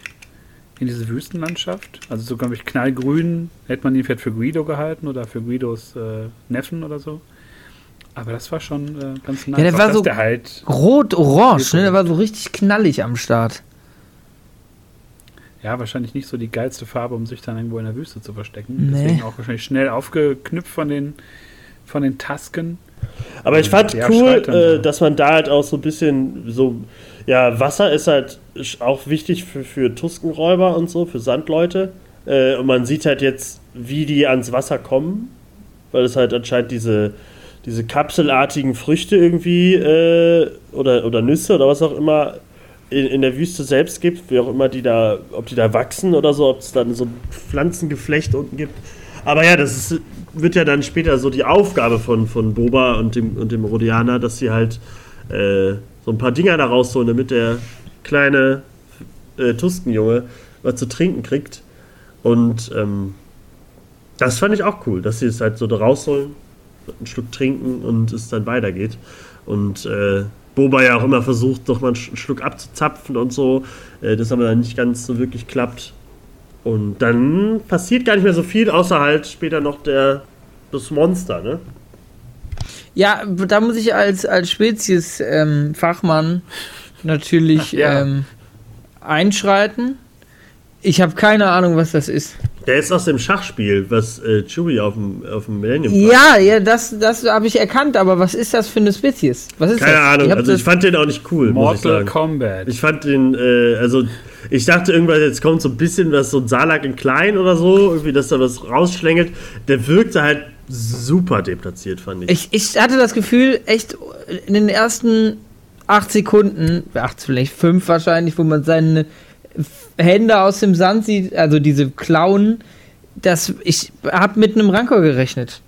in diese Wüstenlandschaft. Also so, glaube ich, knallgrün hätte man ihn vielleicht für Guido gehalten oder für Guidos äh, Neffen oder so. Aber das war schon äh, ganz nice. der Auch war so- der halt, Rot-orange, ne? Der war so richtig knallig am Start. ja, wahrscheinlich nicht so die geilste Farbe, um sich dann irgendwo in der Wüste zu verstecken. Nee. Deswegen auch wahrscheinlich schnell aufgeknüpft von den, von den Tasken. Aber ich fand Der cool, äh, da. dass man da halt auch so ein bisschen so, ja, Wasser ist halt auch wichtig für, für Tuskenräuber und so, für Sandleute. Äh, und man sieht halt jetzt, wie die ans Wasser kommen, weil es halt anscheinend diese, diese kapselartigen Früchte irgendwie äh, oder, oder Nüsse oder was auch immer in, in der Wüste selbst gibt, wie auch immer die da, ob die da wachsen oder so, ob es dann so ein Pflanzengeflecht unten gibt. Aber ja, das ist, wird ja dann später so die Aufgabe von, von Boba und dem, und dem Rhodianer, dass sie halt äh, so ein paar Dinger da rausholen, damit der kleine äh, Tuskenjunge was zu trinken kriegt. Und ähm, das fand ich auch cool, dass sie es halt so da rausholen, einen Schluck trinken und es dann weitergeht. Und äh, Boba ja auch immer versucht, doch mal einen Sch- Schluck abzuzapfen und so. Äh, das aber dann nicht ganz so wirklich klappt. Und dann passiert gar nicht mehr so viel, außer halt später noch der, das Monster, ne? Ja, da muss ich als, als Spezies-Fachmann natürlich Ja. ähm, einschreiten. Ich habe keine Ahnung, was das ist. Der ist aus dem Schachspiel, was äh, Chewie auf dem, auf dem Millennium Ja, ja, das, das habe ich erkannt, aber was ist das für eine Spezies? Was ist Keine das? Ahnung, hab also ich fand den auch nicht cool, muss ich Mortal sagen. Kombat. Ich fand den, äh, also ich dachte irgendwann, jetzt kommt so ein bisschen was, so ein Salak in klein oder so, irgendwie, dass da was rausschlängelt. Der wirkte halt super deplatziert, fand ich. ich, ich hatte das Gefühl, echt in den ersten acht Sekunden, acht, vielleicht fünf wahrscheinlich, wo man seine Hände aus dem Sand sieht, also diese Klauen, das, ich habe mit einem Rancor gerechnet.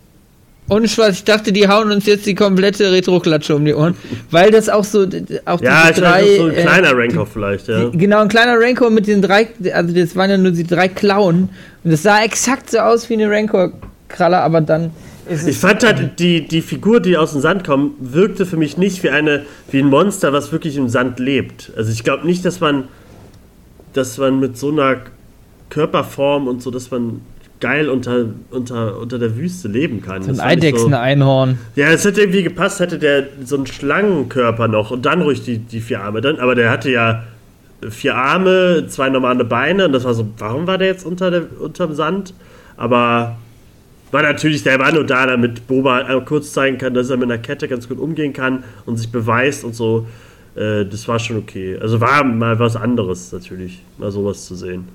Und Spaß, ich dachte, die hauen uns jetzt die komplette Retro-Klatsche um die Ohren, weil das auch so, auch ja, ich diese drei, ist so ein äh, kleiner Rancor vielleicht, ja. Genau, ein kleiner Rancor mit den drei, also das waren ja nur die drei Klauen. Und das sah exakt so aus wie eine Rancor-Kralle, aber dann. Ich fand halt, die, die Figur, die aus dem Sand kommt, wirkte für mich nicht wie, eine, wie ein Monster, was wirklich im Sand lebt. Also ich glaube nicht, dass man, dass man mit so einer Körperform und so, dass man geil unter, unter, unter der Wüste leben kann. so ein ich so- Eidechsen-Einhorn. Ja, es hätte irgendwie gepasst, hätte der so einen Schlangenkörper noch und dann ruhig die, die vier Arme. Dann, aber der hatte ja vier Arme, zwei normale Beine und das war so, warum war der jetzt unter der, unterm Sand? Aber war natürlich, der war nur da, damit Boba einmal kurz zeigen kann, dass er mit einer Kette ganz gut umgehen kann und sich beweist und so. Äh, das war schon okay. Also war mal was anderes natürlich, mal sowas zu sehen.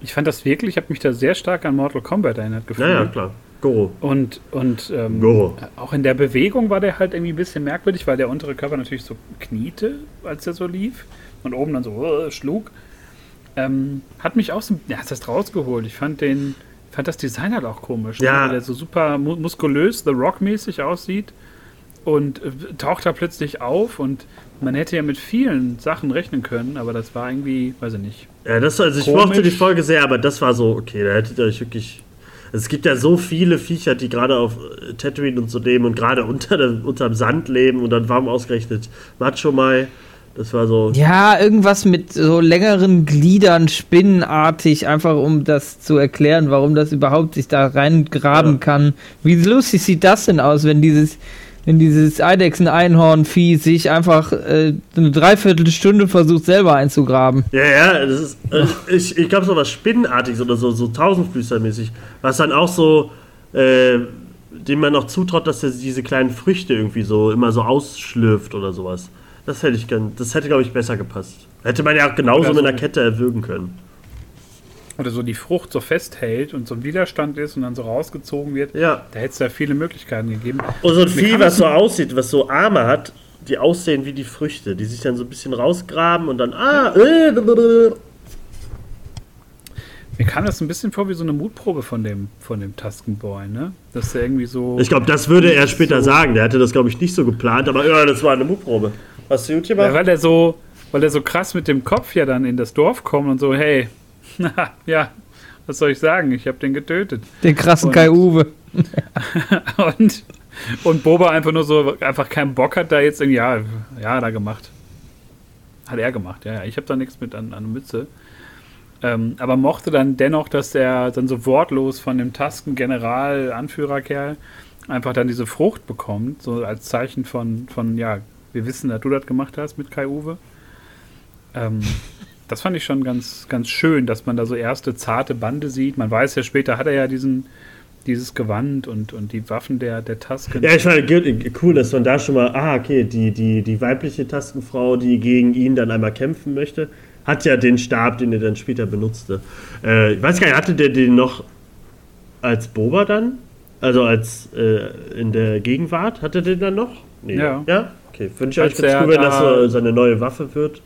Ich fand das wirklich, ich habe mich da sehr stark an Mortal Kombat erinnert gefühlt. Naja, klar. Goro. Und, und ähm, Goro. auch in der Bewegung war der halt irgendwie ein bisschen merkwürdig, weil der untere Körper natürlich so kniete, als er so lief. Und oben dann so äh, schlug. Ähm, hat mich auch so, ja, ist das rausgeholt. Ich fand den, fand das Design halt auch komisch. ne? Ja. Weil der so super mu muskulös, The Rock-mäßig aussieht. Und äh, taucht da plötzlich auf und man hätte ja mit vielen Sachen rechnen können, aber das war irgendwie, weiß ich nicht. Ja, das, also ich Komisch. mochte die Folge sehr, aber das war so, okay, da hättet ihr euch wirklich. Es gibt ja so viele Viecher, die gerade auf äh, Tatooine und so leben und gerade unter der, unterm Sand leben und dann warum ausgerechnet Macho Mai. Das war so. Ja, irgendwas mit so längeren Gliedern, spinnenartig, einfach um das zu erklären, warum das überhaupt sich da reingraben Ja. kann. Wie lustig sieht das denn aus, wenn dieses, wenn dieses Eidechsen-Einhorn-Vieh sich einfach äh, eine Dreiviertelstunde versucht, selber einzugraben? Ja, ja, das ist. Äh, ich ich glaube, so was Spinnenartiges oder so, so Tausendfüßermäßig. Was dann auch so. Äh, dem man noch zutraut, dass er diese kleinen Früchte irgendwie so immer so ausschlürft oder sowas. Das hätte ich gern, das hätte, glaube ich, besser gepasst. Hätte man ja auch genauso mit einer Kette erwürgen können. Oder so die Frucht so festhält und so ein Widerstand ist und dann so rausgezogen wird. Ja. Da hätte es ja viele Möglichkeiten gegeben. Und so ein Vieh, was so aussieht, was so Arme hat, die aussehen wie die Früchte, die sich dann so ein bisschen rausgraben und dann, ah, äh, blablabla. Mir kam das ein bisschen vor wie so eine Mutprobe von dem, von dem Taskenboy, ne? Dass der irgendwie so. ich glaube, das würde er später So. sagen. Der hatte das, glaube ich, nicht so geplant, aber ja, das war eine Mutprobe. Hast du gut Ja, gemacht? weil er so, weil er so krass mit dem Kopf ja dann in das Dorf kommt und so, hey, ja, was soll ich sagen? Ich habe den getötet. Den krassen Und- Kai Uwe. Und, und Boba einfach nur so, einfach keinen Bock hat, da jetzt irgendwie, ja, ja, er gemacht. Hat er gemacht, ja, ja. Ich habe da nichts mit an, an Mütze. Ähm, aber mochte dann dennoch, dass er dann so wortlos von dem Tasken-General, Anführerkerl, einfach dann diese Frucht bekommt, so als Zeichen von, von, ja, wir wissen, dass du das gemacht hast mit Kai Uwe. Ähm, das fand ich schon ganz, ganz schön, dass man da so erste zarte Bande sieht. Man weiß ja, später hat er ja diesen, dieses Gewand und, und die Waffen der, der Tasken. Ja, ich fand ge- cool, dass man da schon mal, ah, okay, die, die, die weibliche Tastenfrau, die gegen ihn dann einmal kämpfen möchte, hat ja den Stab, den er dann später benutzte. Äh, ich weiß gar nicht, hatte der den noch als Boba dann? Also als äh, in der Gegenwart? Hatte der den dann noch? Nee. Ja. Ja? Okay, finde ich Als ganz cool, wenn das da- so seine neue Waffe wird.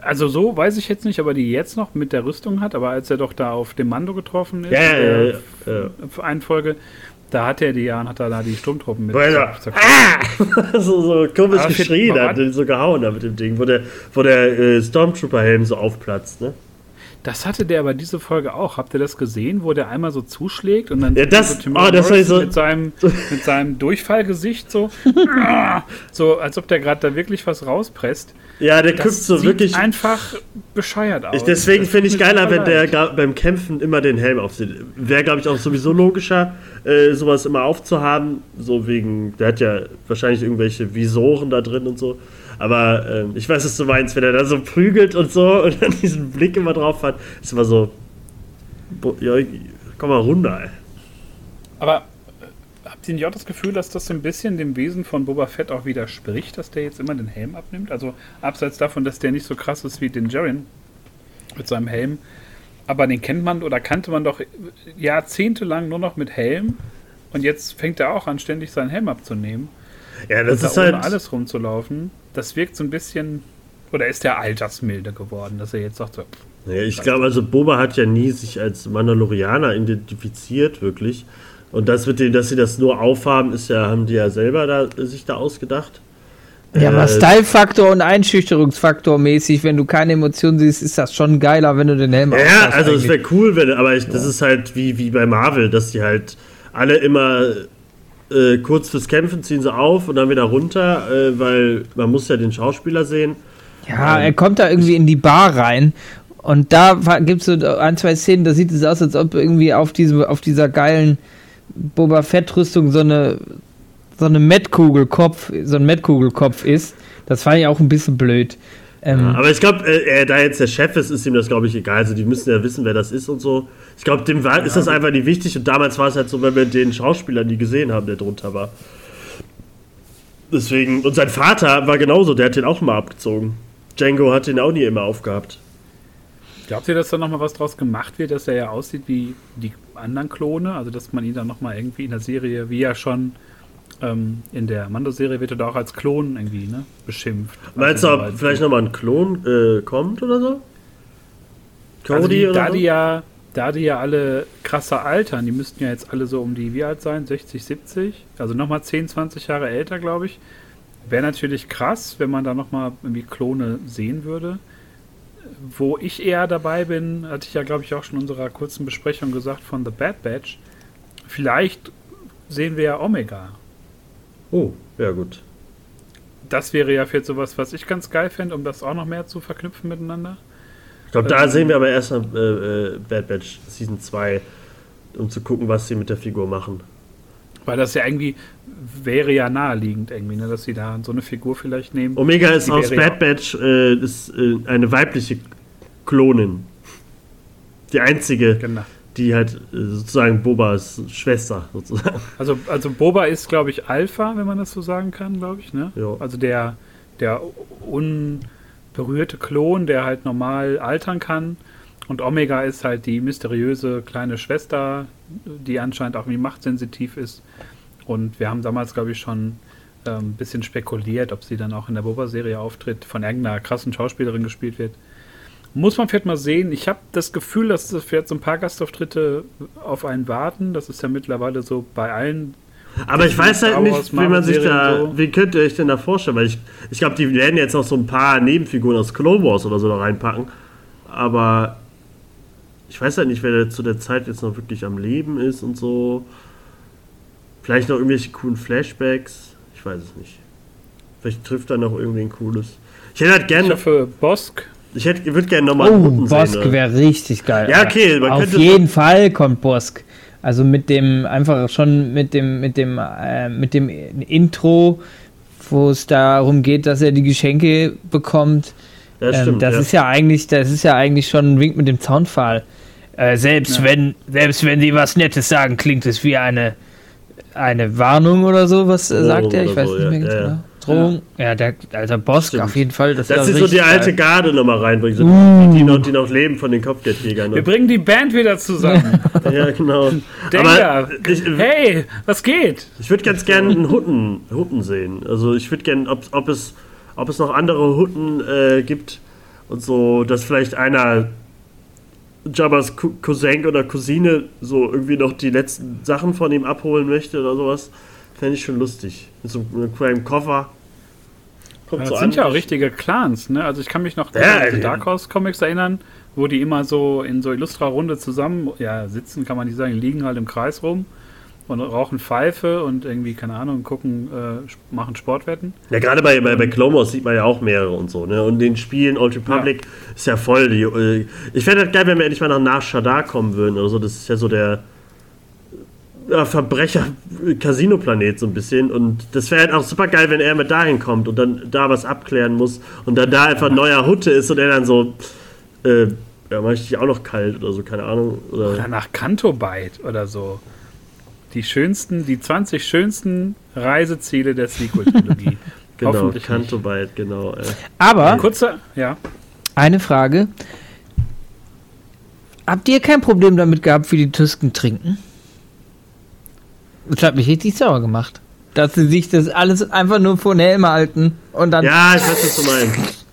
Also so weiß ich jetzt nicht, aber die jetzt noch mit der Rüstung hat, aber als er doch da auf dem Mando getroffen ist, Ja, ja, in der ja, ja, einen Folge, da hat er die ja und hat er da die Sturmtruppen mit. Zer- ah! so, so komisch geschrien hat, so gehauen hat mit dem Ding, wo der, wo der äh, Stormtrooper-Helm so aufplatzt, ne? Das hatte der aber diese Folge auch. Habt ihr das gesehen, wo der einmal so zuschlägt und dann Ja, das- so oh, das so- mit seinem mit seinem Durchfallgesicht so so als ob der gerade da wirklich was rauspresst. Ja, der Das guckt so wirklich. einfach bescheuert aus. Ich, deswegen finde ich geiler, wenn der beim Kämpfen immer den Helm aufzieht. Wäre, glaube ich, auch sowieso logischer, äh, sowas immer aufzuhaben. So wegen, der hat ja wahrscheinlich irgendwelche Visoren da drin und so. Aber ähm, ich weiß, was du meinst, wenn er da so prügelt und so und dann diesen Blick immer drauf hat, ist immer so. Ja, komm mal runter, ey. Aber äh, habt ihr nicht auch das Gefühl, dass das so ein bisschen dem Wesen von Boba Fett auch widerspricht, dass der jetzt immer den Helm abnimmt? Also abseits davon, dass der nicht so krass ist wie den Jaren mit seinem Helm. Aber den kennt man oder kannte man doch jahrzehntelang nur noch mit Helm. Und jetzt fängt er auch an, ständig seinen Helm abzunehmen. Ja, das und ist da halt. alles rumzulaufen. Das wirkt so ein bisschen. Oder ist der altersmilde geworden, dass er jetzt sagt so, pff, Ja, ich glaube, also Boba hat ja nie sich als Mandalorianer identifiziert, wirklich. Und das mit dem, dass sie das nur aufhaben, ist ja, haben die ja selber da, sich da ausgedacht. Ja, aber Äh, Style-Faktor und Einschüchterungsfaktor mäßig, wenn du keine Emotionen siehst, ist das schon geiler, wenn du den Helm Ja, also es wäre cool, wenn, aber ich, das ist halt wie, wie bei Marvel, dass die halt alle immer äh, kurz fürs Kämpfen ziehen sie auf und dann wieder runter, äh, weil man muss ja den Schauspieler sehen. Ja, er kommt da irgendwie in die Bar rein und da gibt es so ein, zwei Szenen, da sieht es aus, als ob irgendwie auf, diesem, auf dieser geilen Boba Fett-Rüstung so eine, so eine Mettkugelkopf, so ein Mettkugelkopf ist. Das fand ich auch ein bisschen blöd. Ähm, Ja, aber ich glaube, äh, er- da jetzt der Chef ist, ist ihm das, glaube ich, egal. Also die müssen ja wissen, wer das ist und so. Ich glaube, dem war, ist das einfach nicht wichtig und damals war es halt so, wenn wir den Schauspieler nie gesehen haben, der drunter war. Deswegen, und sein Vater war genauso, der hat den auch mal abgezogen. Django hat den auch nie immer aufgehabt. Glaubt ihr, dass da nochmal was draus gemacht wird, dass er ja aussieht wie die anderen Klone? Also, dass man ihn dann nochmal irgendwie in der Serie, wie ja schon ähm, in der Mando-Serie, wird er da auch als Klon irgendwie ne, beschimpft. Meinst du, Also, ob vielleicht nochmal ein Klon äh, kommt oder so? Cody also die, oder da, so? die ja, da die ja alle krasser altern, die müssten ja jetzt alle so um die, wie alt sein? 60, 70? Also nochmal 10, 20 Jahre älter, glaube ich. Wäre natürlich krass, wenn man da nochmal irgendwie Klone sehen würde. Wo ich eher dabei bin, hatte ich ja, glaube ich, auch schon in unserer kurzen Besprechung gesagt von The Bad Batch. Vielleicht sehen wir ja Omega. Oh, ja gut. Das wäre ja vielleicht sowas, was ich ganz geil fände, um das auch noch mehr zu verknüpfen miteinander. Ich glaube, da Ähm, sehen wir aber erst mal äh, äh, Bad Batch Season 2, um zu gucken, was sie mit der Figur machen. Weil das ja irgendwie wäre ja naheliegend irgendwie, ne, dass sie da so eine Figur vielleicht nehmen. Omega ist aus Bad Batch äh, ist, äh, eine weibliche Klonin. Die einzige, Genau. Die halt äh, sozusagen Bobas Schwester sozusagen. Also, also Boba ist, glaube ich, Alpha, wenn man das so sagen kann, glaube ich. Ne? Also der, der unberührte Klon, der halt normal altern kann. Und Omega ist halt die mysteriöse kleine Schwester, die anscheinend auch irgendwie machtsensitiv ist. Und wir haben damals, glaube ich, schon ähm, ein bisschen spekuliert, ob sie dann auch in der Boba-Serie auftritt, von irgendeiner krassen Schauspielerin gespielt wird. Muss man vielleicht mal sehen. Ich habe das Gefühl, dass es vielleicht so ein paar Gastauftritte auf einen warten. Das ist ja mittlerweile so bei allen Aber ich weiß halt nicht, wie man sich da, so. wie könnt ihr euch denn da vorstellen? Weil ich, ich glaube, die werden jetzt noch so ein paar Nebenfiguren aus Clone Wars oder so da reinpacken. Aber ich weiß halt nicht, wer da zu der Zeit jetzt noch wirklich am Leben ist und so. Vielleicht noch irgendwelche coolen Flashbacks. Ich weiß es nicht. Vielleicht trifft da noch irgendwen cooles. Ich hätte halt Ich gerne, hoffe, Bosk. Ich hätte, ich würde gerne nochmal Oh, Bosk ne? wäre richtig geil. Ja, okay, man Auf jeden Fall kommt Bosk. Also mit dem, einfach schon mit dem, mit dem, äh, mit dem Intro, wo es darum geht, dass er die Geschenke bekommt. Ja, ähm, stimmt. das ja. ist ja eigentlich, das ist ja eigentlich schon ein Wink mit dem Zaunpfahl. Äh, selbst Ja. wenn, selbst wenn sie was Nettes sagen, klingt es wie eine, eine Warnung oder so, was äh, sagt er? Ich weiß so, nicht ja, mehr ganz genau. Drohung. Ja, der, also Bosk Stimmt. auf jeden Fall. Das Dass war sie so die alte. Garde nochmal reinbringen, so Uh. die, noch, die noch leben von den Kopfgeldjägern. Wir bringen die Band wieder zusammen. Ja, genau. Denker, Aber ich, hey, was geht? ich würde ganz gerne einen Hutten, Hutten sehen. Also ich würde gerne, ob, ob, es, ob es noch andere Hutten äh, gibt und so, dass vielleicht einer Jabbas Cou- Cousin oder Cousine so irgendwie noch die letzten Sachen von ihm abholen möchte oder sowas. Fände ich schon lustig. Mit so einem kleinen Koffer. Kommt das so sind an. ja auch richtige Clans, ne? Also ich kann mich noch Ja, an ja. Dark Horse Comics erinnern, wo die immer so in so Illustra-Runde zusammen, ja, sitzen kann man nicht sagen, liegen halt im Kreis rum und rauchen Pfeife und irgendwie, keine Ahnung, gucken, äh, machen Sportwetten. Ja, gerade bei, bei, bei Clomos sieht man ja auch mehrere und so, ne? Und den Spielen Old Republic ist ja voll die. Äh, ich fände das geil, wenn wir endlich mal nach Nar Shaddaa kommen würden oder so. Das ist ja so der ja, Verbrecher-Casino-Planet so ein bisschen. Und das wäre halt auch super geil, wenn er mit dahin kommt und dann da was abklären muss und dann da einfach ein neuer Hutte ist und er dann so. Äh, ja, mach ich dich auch noch kalt oder so, keine Ahnung. Oder, Oder nach Cantobite oder so. Die schönsten, die 20 schönsten Reiseziele der Sequel-Trilogie. genau, nicht. Cantobite, genau. Äh. Aber Kurzer, ja. eine Frage. Habt ihr kein Problem damit gehabt, wie die Tüsken trinken? Das hat mich richtig sauer gemacht. Dass sie sich das alles einfach nur vor den Helm halten und dann. Ja, ich weiß, was du meinst.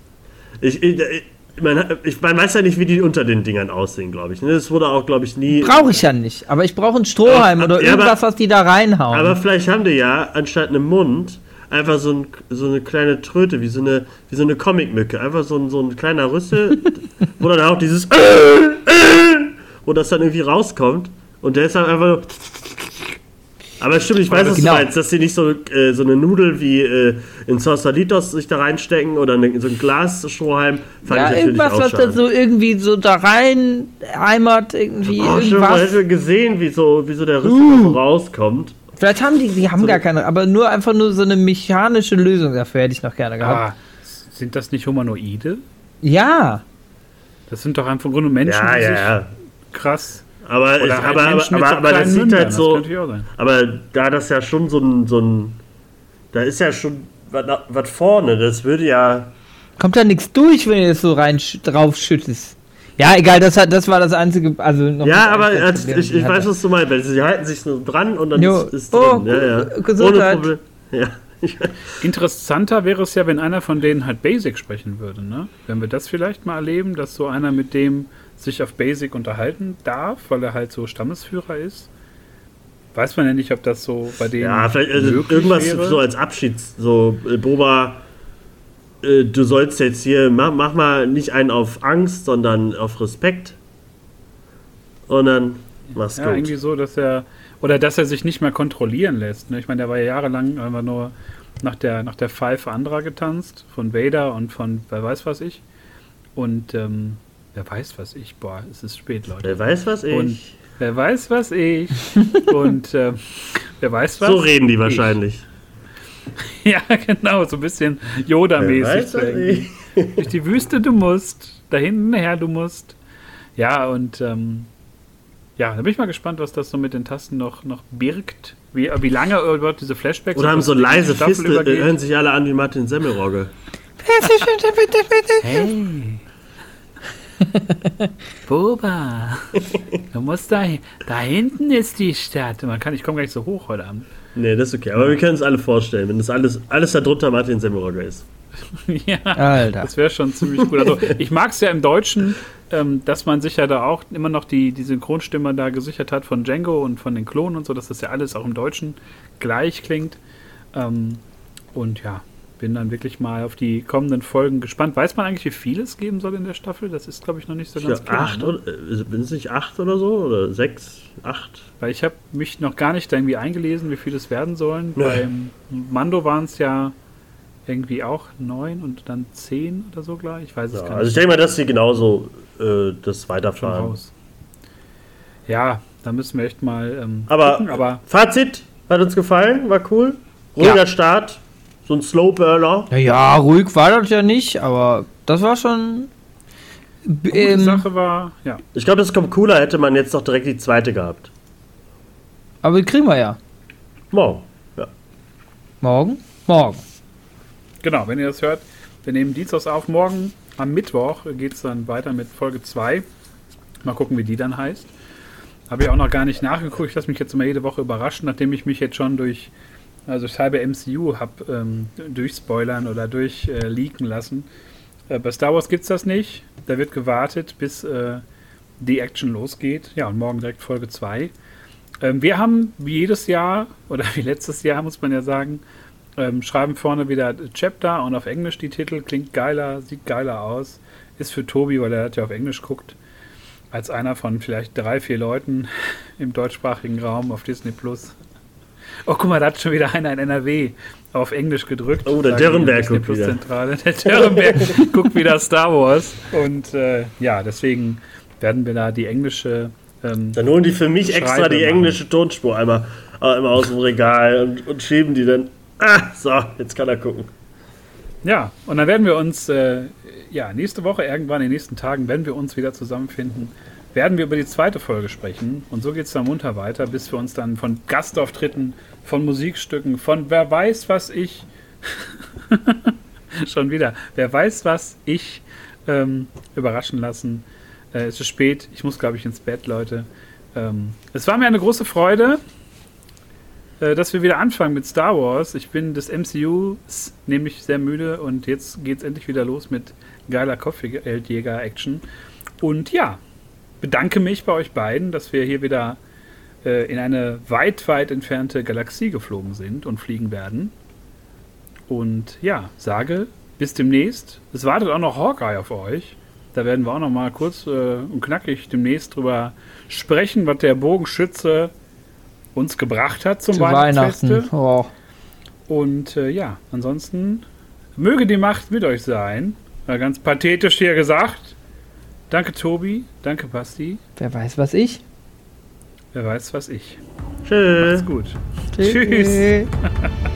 Ich, ich, ich, man, ich man weiß ja nicht, wie die unter den Dingern aussehen, glaube ich. ne? Das wurde auch, glaube ich, nie. Brauche ich ja nicht. Aber ich brauche einen Strohhalm Aber- oder ja, aber- irgendwas, was die da reinhauen. Aber vielleicht haben die ja anstatt einem Mund einfach so, ein, so eine kleine Tröte, wie so eine, wie so eine Comicmücke. Einfach so ein, so ein kleiner Rüssel, wo dann auch dieses wo das dann irgendwie rauskommt. Und der ist dann einfach nur. Aber stimmt, ich weiß, was Genau. du meinst, dass sie nicht so, äh, so eine Nudel wie äh, in Sausalitos sich da reinstecken oder eine, so ein Glasstrohhalm. Fand ja, ich natürlich irgendwas, auch was da so irgendwie so da rein heimert, irgendwie Oh, stimmt, man irgendwas. hätte gesehen, wie so, wie so der Rüssel Uh. so rauskommt. Vielleicht haben die, die haben gar keine, aber nur einfach nur so eine mechanische Lösung dafür hätte ich noch gerne gehabt. Ah, sind das nicht Humanoide? Ja, Das sind doch einfach im Grunde Menschen, Ja, die ja, sich ja. krass. Aber, halt aber, aber, aber, aber das sieht halt so. Aber da das ja schon so ein. So ein da ist ja schon was was vorne. Das würde ja. kommt da nichts durch, wenn ihr das so rein drauf schüttest. Ja, egal, das, hat, das war das einzige, also noch Ja, aber als, Problem, ich, ich weiß, was du meinst. Sie halten sich so dran und dann Jo. ist, ist Oh, drin. Ja, ja. Gesundheit. Ohne Problem. Ja. Interessanter wäre es ja, wenn einer von denen halt Basic sprechen würde, ne? Wenn wir das vielleicht mal erleben, dass so einer mit dem sich auf Basic unterhalten darf, weil er halt so Stammesführer ist. Weiß man ja nicht, ob das so bei denen Ja, vielleicht also irgendwas wäre. so als Abschied. So, äh, Boba, äh, du sollst jetzt hier, mach, mach mal nicht einen auf Angst, sondern auf Respekt. Und dann mach's Ja, gut. irgendwie so, dass er oder dass er sich nicht mehr kontrollieren lässt. Ne? Ich meine, der war ja jahrelang einfach nur nach der, nach der Pfeife anderer getanzt, von Vader und von wer weiß was ich. Und ähm, wer weiß was ich, boah, es ist spät, Leute. Wer weiß, was ich. Und wer weiß was ich. und ähm, wer weiß was. so reden die ich. wahrscheinlich. Ja, genau, so ein bisschen Wer Yoda-mäßig. ich. Durch die Wüste du musst, da hinten her du musst. Ja, und ähm, ja, da bin ich mal gespannt, was das so mit den Tasten noch, noch birgt. Wie, wie lange überhaupt diese Flashbacks Oder haben so leise Fiste, äh, hören sich alle an wie Martin Semmelrogge. Hey. Boba, du musst da, da hinten ist die Stadt. Man kann, ich komme gar nicht so hoch heute Abend. Nee, das ist okay. Aber wir können es alle vorstellen, wenn das alles, alles darunter Martin Semmelrogge ist. ja. Alter. Das wäre schon ziemlich gut. Also, ich mag es ja im Deutschen, ähm, dass man sich ja da auch immer noch die, die Synchronstimme da gesichert hat von Django und von den Klonen und so, dass das ja alles auch im Deutschen gleich klingt. Ähm, und ja, bin dann wirklich mal auf die kommenden Folgen gespannt. Weiß man eigentlich, wie viel es geben soll in der Staffel? Das ist, glaube ich, noch nicht so Ich ganz klar. acht ne? oder, äh, sind es nicht acht oder so? Oder sechs, acht? Weil ich habe mich noch gar nicht irgendwie eingelesen, wie viel es werden sollen. Nee. Beim Mando waren es ja irgendwie auch neun und dann zehn oder so gleich. Ich weiß es Ja, gar also ich nicht. denke mal, dass sie genauso äh, das weiterfahren. Ja, da müssen wir echt mal ähm, Aber, gucken. Aber Fazit, hat uns gefallen, war cool. Ruhiger Ja. Start, so ein Slowburner. Ja, ja, ruhig war das ja nicht, aber das war schon. die Ähm, Sache war, ja, Ich glaube, das kommt cooler, hätte man jetzt noch direkt die zweite gehabt. aber die kriegen wir ja. Morgen. Ja. Morgen? Morgen. genau, wenn ihr das hört, wir nehmen Dienstags auf. Morgen am Mittwoch geht es dann weiter mit Folge 2. Mal gucken, wie die dann heißt. Habe ich auch noch gar nicht nachgeguckt. Ich lasse mich jetzt immer jede Woche überraschen, nachdem ich mich jetzt schon durch, also das halbe MCU habe ähm, durchspoilern oder durchleaken äh, lassen. Äh, bei Star Wars gibt es das nicht. Da wird gewartet, bis äh, die Action losgeht. Ja, und morgen direkt Folge 2. Ähm, wir haben wie jedes Jahr, oder wie letztes Jahr, muss man ja sagen, ähm, schreiben vorne wieder Chapter und auf Englisch die Titel. Klingt geiler, sieht geiler aus. Ist für Tobi, weil er hat ja auf Englisch guckt, als einer von vielleicht drei, vier Leuten im deutschsprachigen Raum auf Disney Plus. Oh, guck mal, da hat schon wieder einer in NRW auf Englisch gedrückt. Oh, der Dürrenberg guckt wieder. Zentrale. Der Dürrenberg guckt wieder Star Wars. Und äh, ja, deswegen werden wir da die englische. Ähm, Dann holen die für mich extra Schreibe die machen. englische Tonspur einmal, äh, einmal aus dem Regal und, und schieben die dann. Ah, so, jetzt kann er gucken. Ja, und dann werden wir uns, äh, ja, nächste Woche, irgendwann in den nächsten Tagen, wenn wir uns wieder zusammenfinden, werden wir über die zweite Folge sprechen. Und so geht es dann munter weiter, bis wir uns dann von Gastauftritten, von Musikstücken, von wer weiß was ich, schon wieder, wer weiß was ich, ähm, überraschen lassen. Äh, es ist spät, ich muss, glaube ich, ins Bett, Leute. Ähm, es war mir eine große Freude äh, dass wir wieder anfangen mit Star Wars. Ich bin des MCUs nämlich sehr müde und jetzt geht's endlich wieder los mit geiler Kopfgeldjäger-Action. Und ja, bedanke mich bei euch beiden, dass wir hier wieder äh, in eine weit, weit entfernte Galaxie geflogen sind und fliegen werden. Und ja, sage bis demnächst. Es wartet auch noch Hawkeye auf euch. Da werden wir auch noch mal kurz äh, und knackig demnächst drüber sprechen, was der Bogenschütze uns gebracht hat zum Zu. Weihnachten. Oh. Und äh, ja, ansonsten möge die Macht mit euch sein. Ganz pathetisch hier gesagt. Danke Tobi, danke Basti. Wer weiß, was ich. Wer weiß, was ich. Tschüss. Macht's gut. Tschüss.